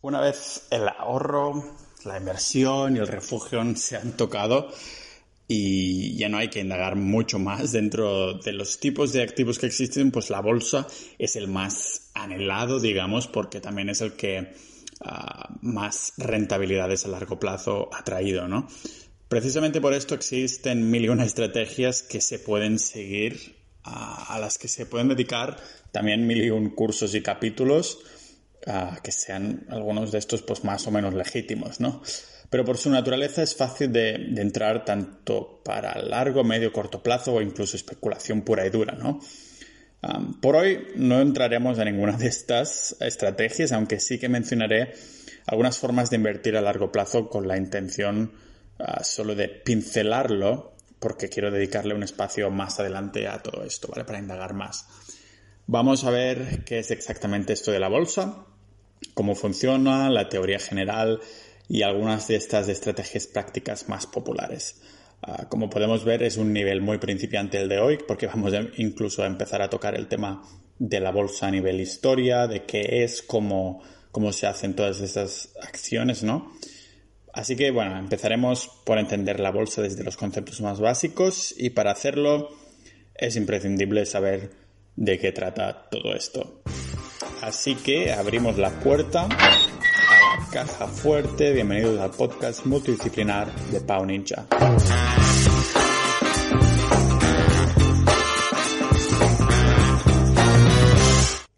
Una vez el ahorro, la inversión y el refugio se han tocado y ya no hay que indagar mucho más dentro de los tipos de activos que existen, pues la bolsa es el más anhelado, digamos, porque también es el que ah, más rentabilidades a largo plazo ha traído, ¿no? Precisamente por esto existen mil y una estrategias que se pueden seguir, ah, a las que se pueden dedicar también mil y un cursos y capítulos que sean algunos de estos pues más o menos legítimos, ¿no? Pero por su naturaleza es fácil de, entrar tanto para largo, medio, corto plazo o incluso especulación pura y dura, ¿no? por hoy no entraremos en ninguna de estas estrategias, aunque sí que mencionaré algunas formas de invertir a largo plazo con la intención ah, solo de pincelarlo, porque quiero dedicarle un espacio más adelante a todo esto, ¿vale? Para indagar más. Vamos a ver qué es exactamente esto de la bolsa, cómo funciona, la teoría general y algunas de estas estrategias prácticas más populares. Ah, como podemos ver, es un nivel muy principiante el de hoy, porque vamos incluso a empezar a tocar el tema de la bolsa a nivel historia, de qué es, cómo, cómo se hacen todas estas acciones, ¿no? Así que bueno, empezaremos por entender la bolsa desde los conceptos más básicos y para hacerlo es imprescindible saber de qué trata todo esto. Así que abrimos la puerta a la caja fuerte. Bienvenidos al podcast multidisciplinar de Pau Ninja.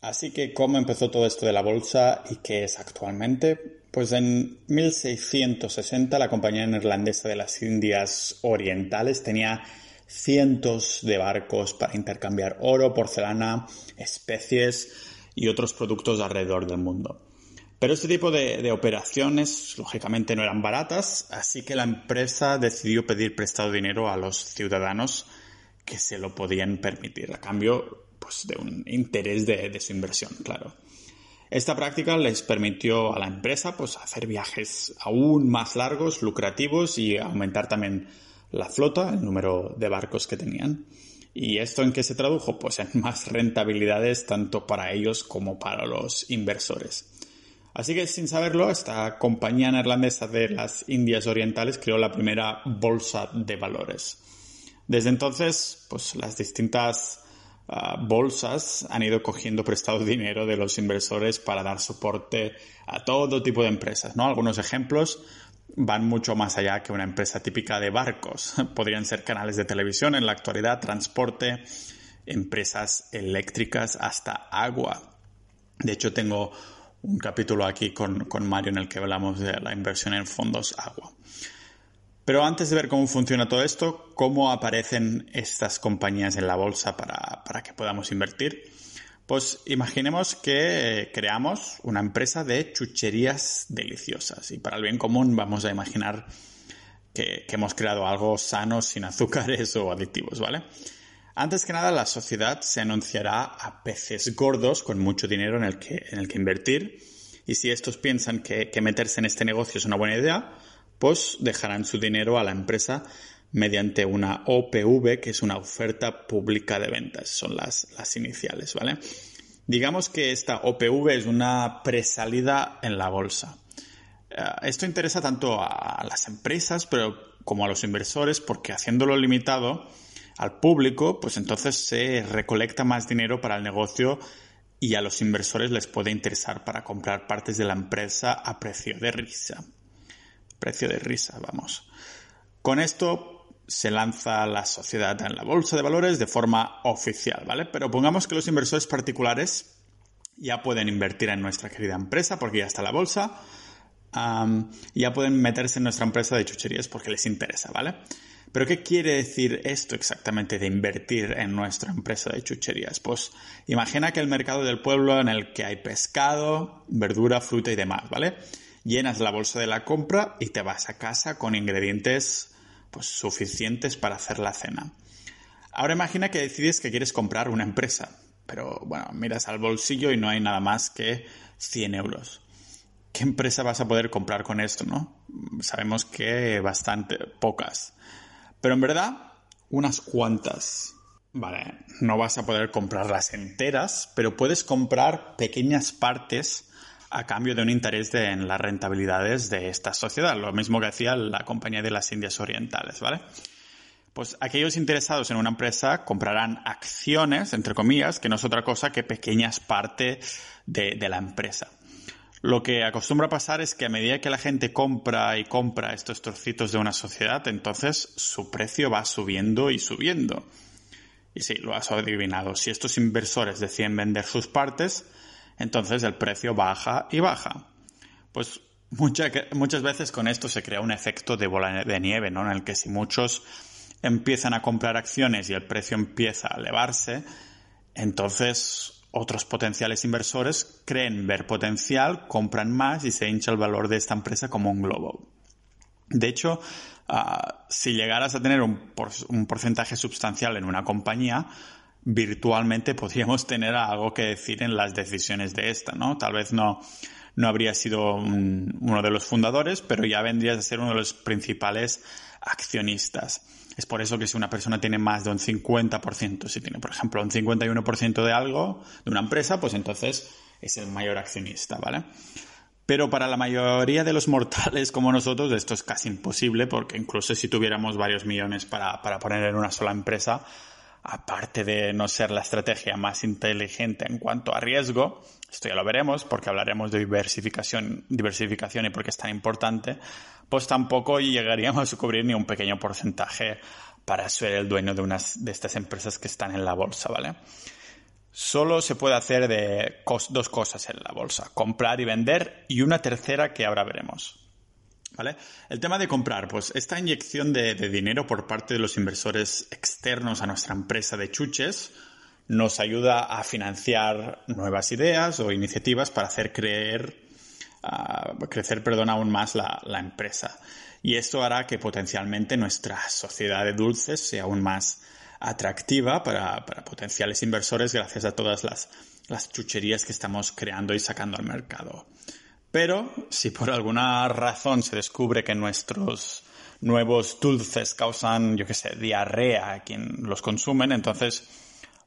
Así que, ¿cómo empezó todo esto de la bolsa y qué es actualmente? Pues en 1660 la compañía neerlandesa de las Indias Orientales tenía cientos de barcos para intercambiar oro, porcelana, especies y otros productos alrededor del mundo. Pero este tipo de, operaciones, lógicamente, no eran baratas, así que la empresa decidió pedir prestado dinero a los ciudadanos que se lo podían permitir, a cambio pues, de un interés de, de su inversión, claro. Esta práctica les permitió a la empresa pues, hacer viajes aún más largos, lucrativos y aumentar también la flota, el número de barcos que tenían. ¿Y esto en qué se tradujo? Pues en más rentabilidades tanto para ellos como para los inversores. Así que sin saberlo, esta compañía neerlandesa de las Indias Orientales creó la primera bolsa de valores. Desde entonces, pues las distintas ah, bolsas han ido cogiendo prestado dinero de los inversores para dar soporte a todo tipo de empresas, ¿no? Algunos ejemplos van mucho más allá que una empresa típica de barcos. Podrían ser canales de televisión en la actualidad, transporte, empresas eléctricas, hasta agua. De hecho, tengo un capítulo aquí con, Mario en el que hablamos de la inversión en fondos agua. Pero antes de ver cómo funciona todo esto, cómo aparecen estas compañías en la bolsa para, para que podamos invertir, pues imaginemos que eh, creamos una empresa de chucherías deliciosas y para el bien común vamos a imaginar que, hemos creado algo sano sin azúcares o aditivos, ¿vale? Antes que nada, la sociedad se anunciará a peces gordos con mucho dinero en el que, en el que invertir y si estos piensan que, meterse en este negocio es una buena idea, pues dejarán su dinero a la empresa mediante una OPV, que es una oferta pública de ventas. Son las, las iniciales, ¿vale? Digamos que esta OPV es una presalida en la bolsa. Eh, esto interesa tanto a las empresas pero como a los inversores porque haciéndolo limitado al público, pues entonces se recolecta más dinero para el negocio y a los inversores les puede interesar para comprar partes de la empresa a precio de risa. Precio de risa, vamos. Con esto se lanza la sociedad en la bolsa de valores de forma oficial, ¿vale? Pero pongamos que los inversores particulares ya pueden invertir en nuestra querida empresa porque ya está la bolsa, ya pueden meterse en nuestra empresa de chucherías porque les interesa, ¿vale? Pero ¿qué quiere decir esto exactamente de invertir en nuestra empresa de chucherías? Pues imagina que el mercado del pueblo en el que hay pescado, verdura, fruta y demás, ¿vale? Llenas la bolsa de la compra y te vas a casa con ingredientes pues, suficientes para hacer la cena. Ahora imagina que decides que quieres comprar una empresa, pero bueno, miras al bolsillo y no hay nada más que 100 euros. ¿Qué empresa vas a poder comprar con esto, no? Sabemos que bastante pocas. Pero en verdad, unas cuantas. Vale, no vas a poder comprarlas enteras, pero puedes comprar pequeñas partes a cambio de un interés en las rentabilidades de esta sociedad, lo mismo que hacía la compañía de las Indias Orientales, ¿vale? Pues aquellos interesados en una empresa comprarán acciones, entre comillas, que no es otra cosa que pequeñas partes de, de la empresa. Lo que acostumbra pasar es que a medida que la gente compra y compra estos trocitos de una sociedad, entonces su precio va subiendo y subiendo. Y sí, lo has adivinado. Si estos inversores deciden vender sus partes, entonces el precio baja y baja. Pues muchas veces con esto se crea un efecto de bola de nieve, ¿no? En el que si muchos empiezan a comprar acciones y el precio empieza a elevarse, entonces otros potenciales inversores creen ver potencial, compran más y se hincha el valor de esta empresa como un globo. De hecho, ah, si llegaras a tener un, un, porcentaje sustancial en una compañía, virtualmente podríamos tener algo que decir en las decisiones de esta, ¿no? Tal vez no, no habría sido uno de los fundadores, pero ya vendrías a ser uno de los principales accionistas. Es por eso que si una persona tiene más de un 50%, si tiene, por ejemplo, un 51% de algo, de una empresa, pues entonces es el mayor accionista, ¿vale? Pero para la mayoría de los mortales como nosotros esto es casi imposible porque incluso si tuviéramos varios millones para, para poner en una sola empresa, aparte de no ser la estrategia más inteligente en cuanto a riesgo, esto ya lo veremos porque hablaremos de diversificación, diversificación y por qué es tan importante, pues tampoco llegaríamos a cubrir ni un pequeño porcentaje para ser el dueño de unas de estas empresas que están en la bolsa, ¿vale? Solo se puede hacer de dos cosas en la bolsa, comprar y vender y una tercera que ahora veremos. El tema de comprar, pues esta inyección de, dinero por parte de los inversores externos a nuestra empresa de chuches nos ayuda a financiar nuevas ideas o iniciativas para hacer creer, uh, crecer perdón, aún más la, empresa. Y esto hará que potencialmente nuestra sociedad de dulces sea aún más atractiva para, potenciales inversores gracias a todas las chucherías que estamos creando y sacando al mercado. Pero si por alguna razón se descubre que nuestros nuevos dulces causan, yo qué sé, diarrea a quien los consumen, entonces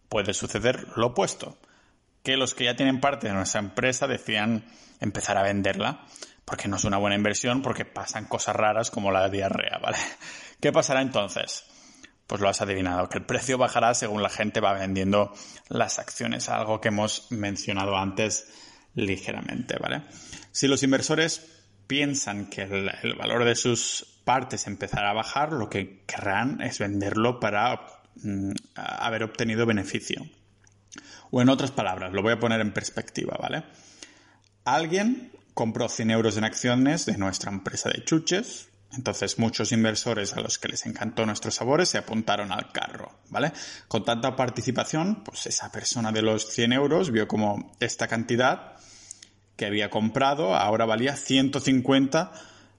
puede suceder lo opuesto. Que los que ya tienen parte de nuestra empresa decidan empezar a venderla, porque no es una buena inversión, porque pasan cosas raras como la diarrea, ¿vale? ¿Qué pasará entonces? Pues lo has adivinado, que el precio bajará según la gente va vendiendo las acciones, algo que hemos mencionado antes ligeramente, ¿vale? Si los inversores piensan que el, valor de sus partes empezará a bajar, lo que querrán es venderlo para mm, haber obtenido beneficio. O en otras palabras, lo voy a poner en perspectiva, ¿vale? Alguien compró 100 euros en acciones de nuestra empresa de chuches, entonces muchos inversores a los que les encantó nuestros sabores se apuntaron al carro, ¿vale? Con tanta participación, pues esa persona de los 100 euros vio como esta cantidad que había comprado ahora valía 150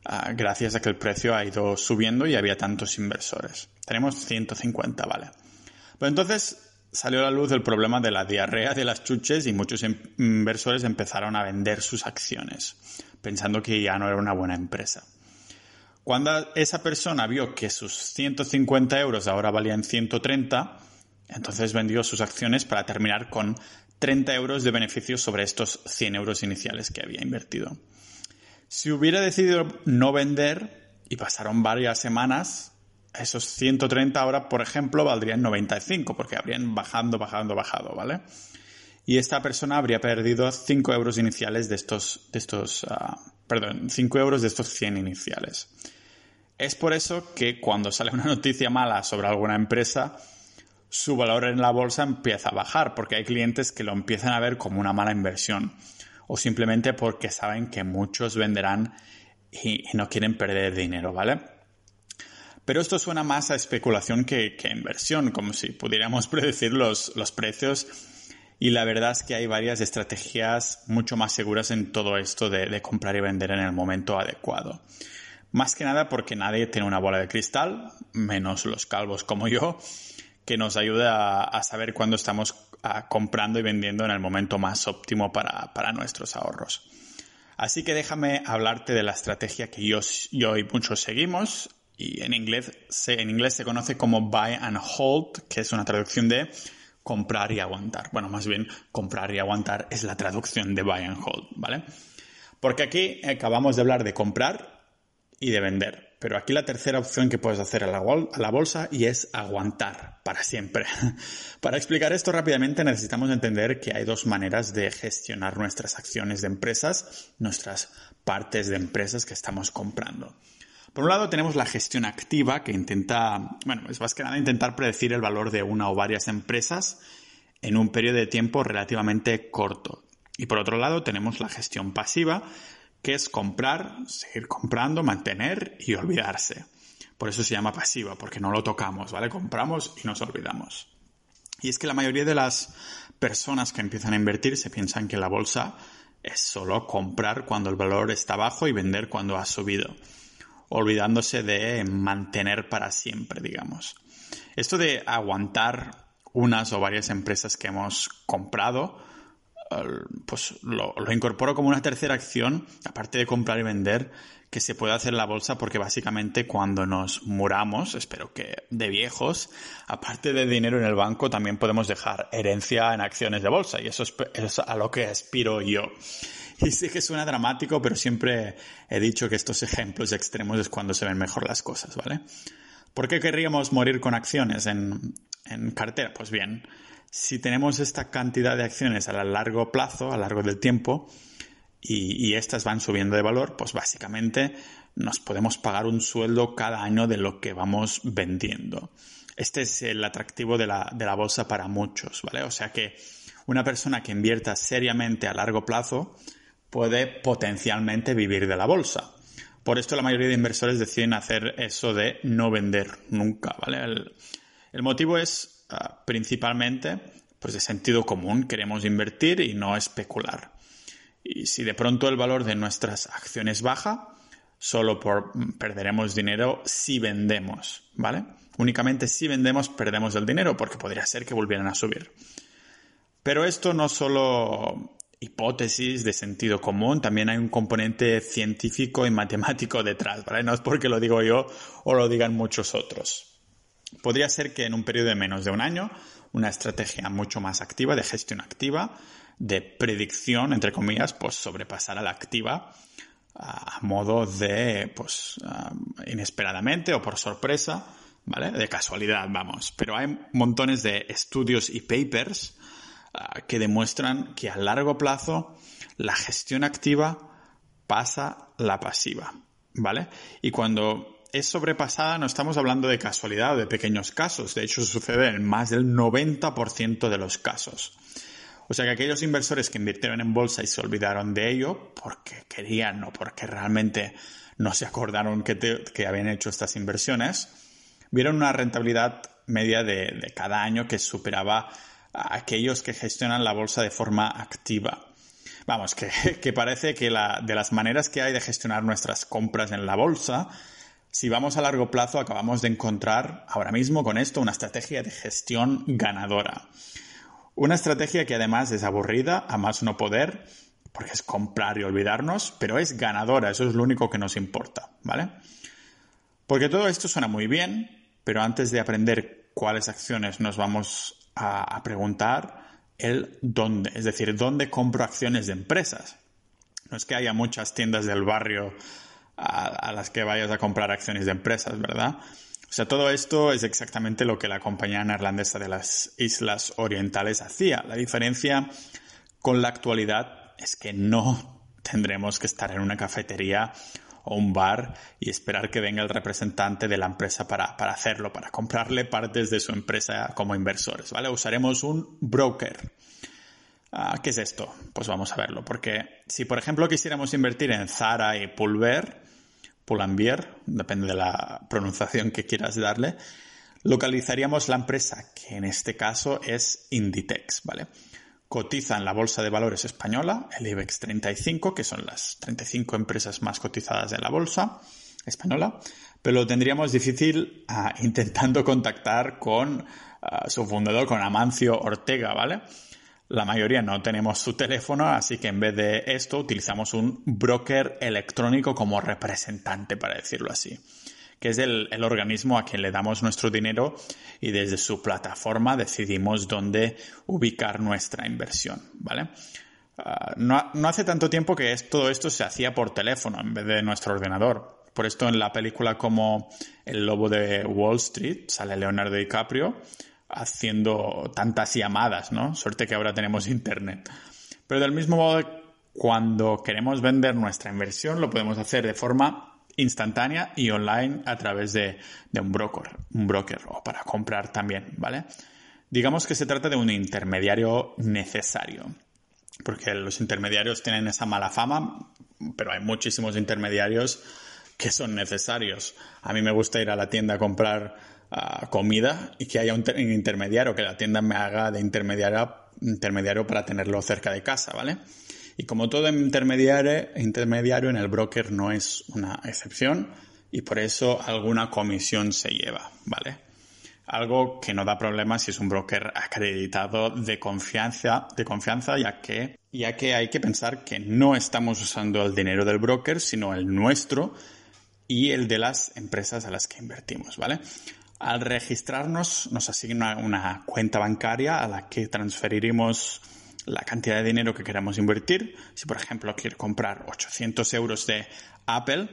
ah, gracias a que el precio ha ido subiendo y había tantos inversores. Tenemos 150, ¿vale? Pero entonces salió a la luz el problema de la diarrea de las chuches y muchos inversores empezaron a vender sus acciones, pensando que ya no era una buena empresa. Cuando esa persona vio que sus 150 euros ahora valían 130, entonces vendió sus acciones para terminar con 30 euros de beneficio sobre estos 100 euros iniciales que había invertido. Si hubiera decidido no vender y pasaron varias semanas, esos 130 ahora, por ejemplo, valdrían 95 porque habrían bajando, bajando, bajado, ¿vale? Y esta persona habría perdido 5 euros iniciales de estos, de estos, uh, perdón, 5 euros de estos 100 iniciales. Es por eso que cuando sale una noticia mala sobre alguna empresa, su valor en la bolsa empieza a bajar porque hay clientes que lo empiezan a ver como una mala inversión o simplemente porque saben que muchos venderán y, no quieren perder dinero, ¿vale? Pero esto suena más a especulación que, a inversión, como si pudiéramos predecir los, precios. Y la verdad es que hay varias estrategias mucho más seguras en todo esto de, de, comprar y vender en el momento adecuado. Más que nada porque nadie tiene una bola de cristal, menos los calvos como yo, que nos ayuda a, saber cuándo estamos comprando y vendiendo en el momento más óptimo para, nuestros ahorros. Así que déjame hablarte de la estrategia que yo, yo y muchos seguimos y en inglés, se, en inglés se conoce como buy and hold, que es una traducción de comprar y aguantar. Bueno, más bien comprar y aguantar es la traducción de buy and hold, ¿vale? Porque aquí acabamos de hablar de comprar y de vender. Pero aquí la tercera opción que puedes hacer a la, bolsa y es aguantar para siempre. para explicar esto rápidamente necesitamos entender que hay dos maneras de gestionar nuestras acciones de empresas, nuestras partes de empresas que estamos comprando. Por un lado tenemos la gestión activa que intenta, bueno, es más que nada intentar predecir el valor de una o varias empresas en un periodo de tiempo relativamente corto. Y por otro lado tenemos la gestión pasiva que es comprar, seguir comprando, mantener y olvidarse. Por eso se llama pasiva, porque no lo tocamos, ¿vale? Compramos y nos olvidamos. Y es que la mayoría de las personas que empiezan a invertir se piensan que la bolsa es solo comprar cuando el valor está bajo y vender cuando ha subido, olvidándose de mantener para siempre, digamos. Esto de aguantar unas o varias empresas que hemos comprado, pues lo, incorporo como una tercera acción, aparte de comprar y vender, que se puede hacer en la bolsa porque básicamente cuando nos muramos, espero que de viejos, aparte de dinero en el banco, también podemos dejar herencia en acciones de bolsa y eso es, a lo que aspiro yo. Y sé que suena dramático, pero siempre he dicho que estos ejemplos extremos es cuando se ven mejor las cosas, ¿vale? ¿Por qué querríamos morir con acciones en, en cartera? Pues bien, si tenemos esta cantidad de acciones a largo plazo, a largo del tiempo, y, estas van subiendo de valor, pues básicamente nos podemos pagar un sueldo cada año de lo que vamos vendiendo. Este es el atractivo de la, de la bolsa para muchos, ¿vale? O sea que una persona que invierta seriamente a largo plazo puede potencialmente vivir de la bolsa. Por esto la mayoría de inversores deciden hacer eso de no vender nunca, ¿vale? El motivo es Ah, principalmente pues de sentido común. Queremos invertir y no especular. Y si de pronto el valor de nuestras acciones baja, solo por, mm, perderemos dinero si vendemos, ¿vale? Únicamente si vendemos perdemos el dinero porque podría ser que volvieran a subir. Pero esto no solo hipótesis de sentido común, también hay un componente científico y matemático detrás, ¿vale? No es porque lo digo yo o lo digan muchos otros. Podría ser que en un periodo de menos de un año, una estrategia mucho más activa, de gestión activa, de predicción, entre comillas, pues sobrepasara la activa a modo de, pues, inesperadamente o por sorpresa, ¿vale? De casualidad, vamos. Pero hay montones de estudios y papers que demuestran que a largo plazo la gestión activa pasa la pasiva, ¿vale? Y cuando es sobrepasada, no estamos hablando de casualidad o de pequeños casos. De hecho, sucede en más del 90% de los casos. O sea que aquellos inversores que invirtieron en bolsa y se olvidaron de ello porque querían o porque realmente no se acordaron que, habían hecho estas inversiones, vieron una rentabilidad media de, cada año que superaba a aquellos que gestionan la bolsa de forma activa. Vamos, que, parece que de las maneras que hay de gestionar nuestras compras en la bolsa, si vamos a largo plazo, acabamos de encontrar ahora mismo con esto una estrategia de gestión ganadora. Una estrategia que además es aburrida, a más no poder, porque es comprar y olvidarnos, pero es ganadora, eso es lo único que nos importa, ¿vale? Porque todo esto suena muy bien, pero antes de aprender cuáles acciones nos vamos a, preguntar, el dónde, es decir, dónde compro acciones de empresas. No es que haya muchas tiendas del barrio a, las que vayas a comprar acciones de empresas, ¿verdad? O sea, todo esto es exactamente lo que la compañía neerlandesa de las Islas Orientales hacía. La diferencia con la actualidad es que no tendremos que estar en una cafetería o un bar y esperar que venga el representante de la empresa para, para hacerlo, para comprarle partes de su empresa como inversores, ¿vale? Usaremos un broker. Ah, ¿Qué es esto? Pues vamos a verlo, porque si por ejemplo quisiéramos invertir en Zara y Pulver, Pull&Bear, depende de la pronunciación que quieras darle, localizaríamos la empresa, que en este caso es Inditex, ¿vale? Cotiza en la Bolsa de Valores Española, el IBEX 35, que son las 35 empresas más cotizadas de la Bolsa española, pero lo tendríamos difícil ah, intentando contactar con ah, su fundador, con Amancio Ortega, ¿vale? La mayoría no tenemos su teléfono, así que en vez de esto utilizamos un broker electrónico como representante, para decirlo así, que es el, organismo a quien le damos nuestro dinero y desde su plataforma decidimos dónde ubicar nuestra inversión, ¿vale? Ah, no, no, hace tanto tiempo que todo esto se hacía por teléfono en vez de nuestro ordenador. Por esto en la película como El Lobo de Wall Street sale Leonardo DiCaprio haciendo tantas llamadas, ¿no? Suerte que ahora tenemos internet. Pero del mismo modo, cuando queremos vender nuestra inversión, lo podemos hacer de forma instantánea y online a través de, de un broker, un broker o para comprar también, ¿vale? Digamos que se trata de un intermediario necesario, porque los intermediarios tienen esa mala fama, pero hay muchísimos intermediarios que son necesarios. A mí me gusta ir a la tienda a comprar comida y que haya un, intermediario, que la tienda me haga de intermediario, intermediario para tenerlo cerca de casa, ¿vale? Y como todo intermediario, intermediario en el broker no es una excepción y por eso alguna comisión se lleva, ¿vale? Algo que no da problemas si es un broker acreditado de confianza, de confianza ya que, ya que hay que pensar que no estamos usando el dinero del broker, sino el nuestro y el de las empresas a las que invertimos, ¿vale? Al registrarnos nos asigna una cuenta bancaria a la que transferiremos la cantidad de dinero que queramos invertir. Si por ejemplo quiero comprar 800 euros de Apple,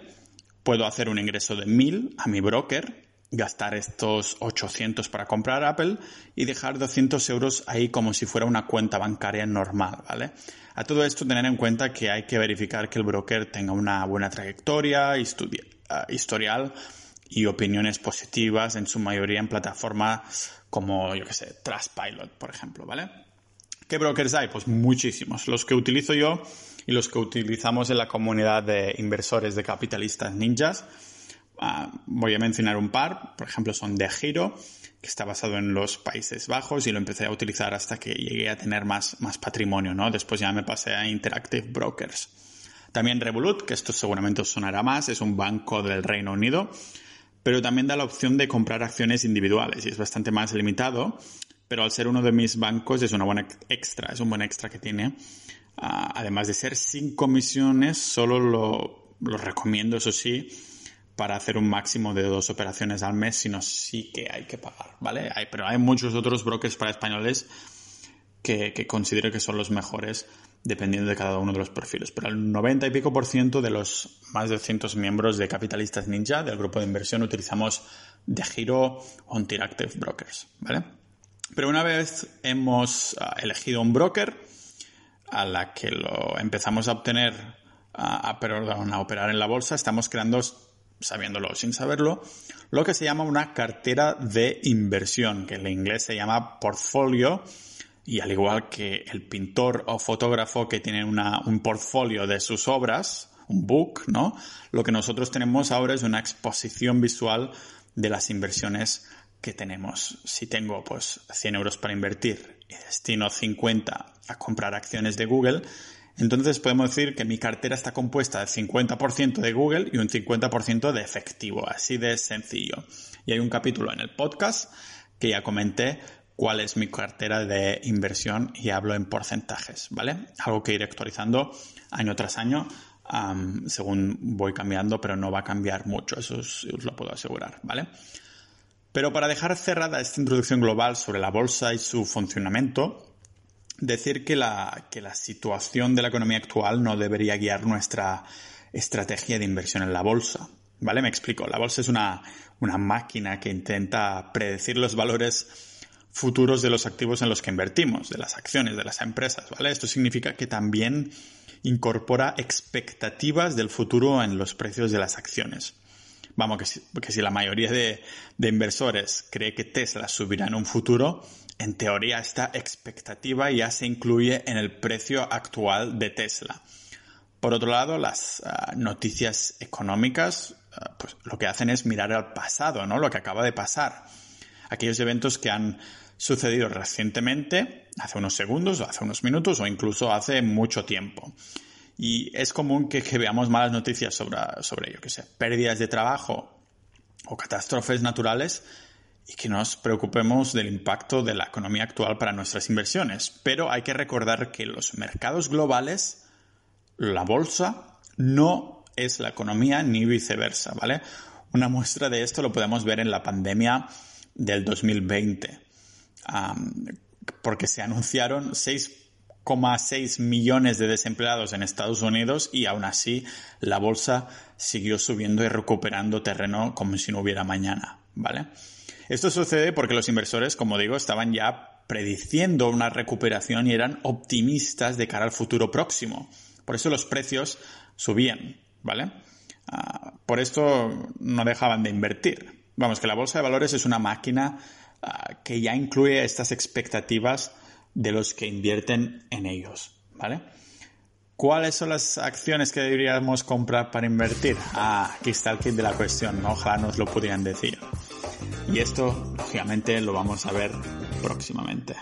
puedo hacer un ingreso de 1000 a mi broker, gastar estos 800 para comprar Apple y dejar 200 euros ahí como si fuera una cuenta bancaria normal, ¿vale? A todo esto tener en cuenta que hay que verificar que el broker tenga una buena trayectoria, Ah, historial y opiniones positivas en su mayoría en plataformas como, yo que sé, Trustpilot, por ejemplo, ¿vale? ¿Qué brokers hay? Pues muchísimos. Los que utilizo yo y los que utilizamos en la comunidad de inversores de capitalistas ninjas. Ah, voy a mencionar un par, por ejemplo, son de Giro, que está basado en los Países Bajos y lo empecé a utilizar hasta que llegué a tener más, más patrimonio, ¿no? Después ya me pasé a Interactive Brokers. También Revolut, que esto seguramente os sonará más, es un banco del Reino Unido, pero también da la opción de comprar acciones individuales y es bastante más limitado, pero al ser uno de mis bancos es una buena extra, es un buen extra que tiene. Ah, además de ser sin comisiones, solo lo, lo recomiendo, eso sí, para hacer un máximo de dos operaciones al mes, sino sí que hay que pagar, ¿vale? Hay, pero hay muchos otros brokers para españoles que, que considero que son los mejores dependiendo de cada uno de los perfiles. Pero el 90 y pico por ciento de los más de 200 miembros de Capitalistas Ninja, del grupo de inversión, utilizamos de giro o Interactive Brokers, ¿vale? Pero una vez hemos ah, elegido un broker a la que lo empezamos a obtener, a, a operar en la bolsa, estamos creando, sabiéndolo o sin saberlo, lo que se llama una cartera de inversión, que en inglés se llama portfolio y al igual que el pintor o fotógrafo que tiene un portfolio de sus obras, un book, ¿no? Lo que nosotros tenemos ahora es una exposición visual de las inversiones que tenemos. Si tengo pues 100 euros para invertir y destino 50 a comprar acciones de Google, entonces podemos decir que mi cartera está compuesta del 50% de Google y un 50% de efectivo, así de sencillo. Y hay un capítulo en el podcast que ya comenté cuál es mi cartera de inversión y hablo en porcentajes, ¿vale? Algo que iré actualizando año tras año según voy cambiando, pero no va a cambiar mucho, eso os, lo puedo asegurar, ¿vale? Pero para dejar cerrada esta introducción global sobre la bolsa y su funcionamiento, decir que la, que la situación de la economía actual no debería guiar nuestra estrategia de inversión en la bolsa. ¿Vale? Me explico. La bolsa es una, una máquina que intenta predecir los valores futuros de los activos en los que invertimos, de las acciones de las empresas, ¿vale? Esto significa que también incorpora expectativas del futuro en los precios de las acciones. Vamos, que si, la mayoría de, inversores cree que Tesla subirá en un futuro, en teoría esta expectativa ya se incluye en el precio actual de Tesla. Por otro lado, las uh, noticias económicas, uh, pues lo que hacen es mirar al pasado, ¿no? Lo que acaba de pasar. Aquellos eventos que han sucedido recientemente, hace unos segundos, o hace unos minutos, o incluso hace mucho tiempo. Y es común que, veamos malas noticias sobre, sobre ello, que sea, pérdidas de trabajo o catástrofes naturales y que nos preocupemos del impacto de la economía actual para nuestras inversiones. Pero hay que recordar que los mercados globales, la bolsa, no es la economía ni viceversa, ¿vale? Una muestra de esto lo podemos ver en la pandemia del 2020 porque se anunciaron 6,4 1,6 millones de desempleados en Estados Unidos y aún así la bolsa siguió subiendo y recuperando terreno como si no hubiera mañana, ¿vale? Esto sucede porque los inversores, como digo, estaban ya prediciendo una recuperación y eran optimistas de cara al futuro próximo. Por eso los precios subían, ¿vale? Ah, por esto no dejaban de invertir. Vamos, que la bolsa de valores es una máquina que ya incluye estas expectativas de los que invierten en ellos, ¿vale? ¿Cuáles son las acciones que deberíamos comprar para invertir? Ah, aquí está el kit de la cuestión, ojalá nos lo pudieran decir. Y esto, lógicamente, lo vamos a ver próximamente.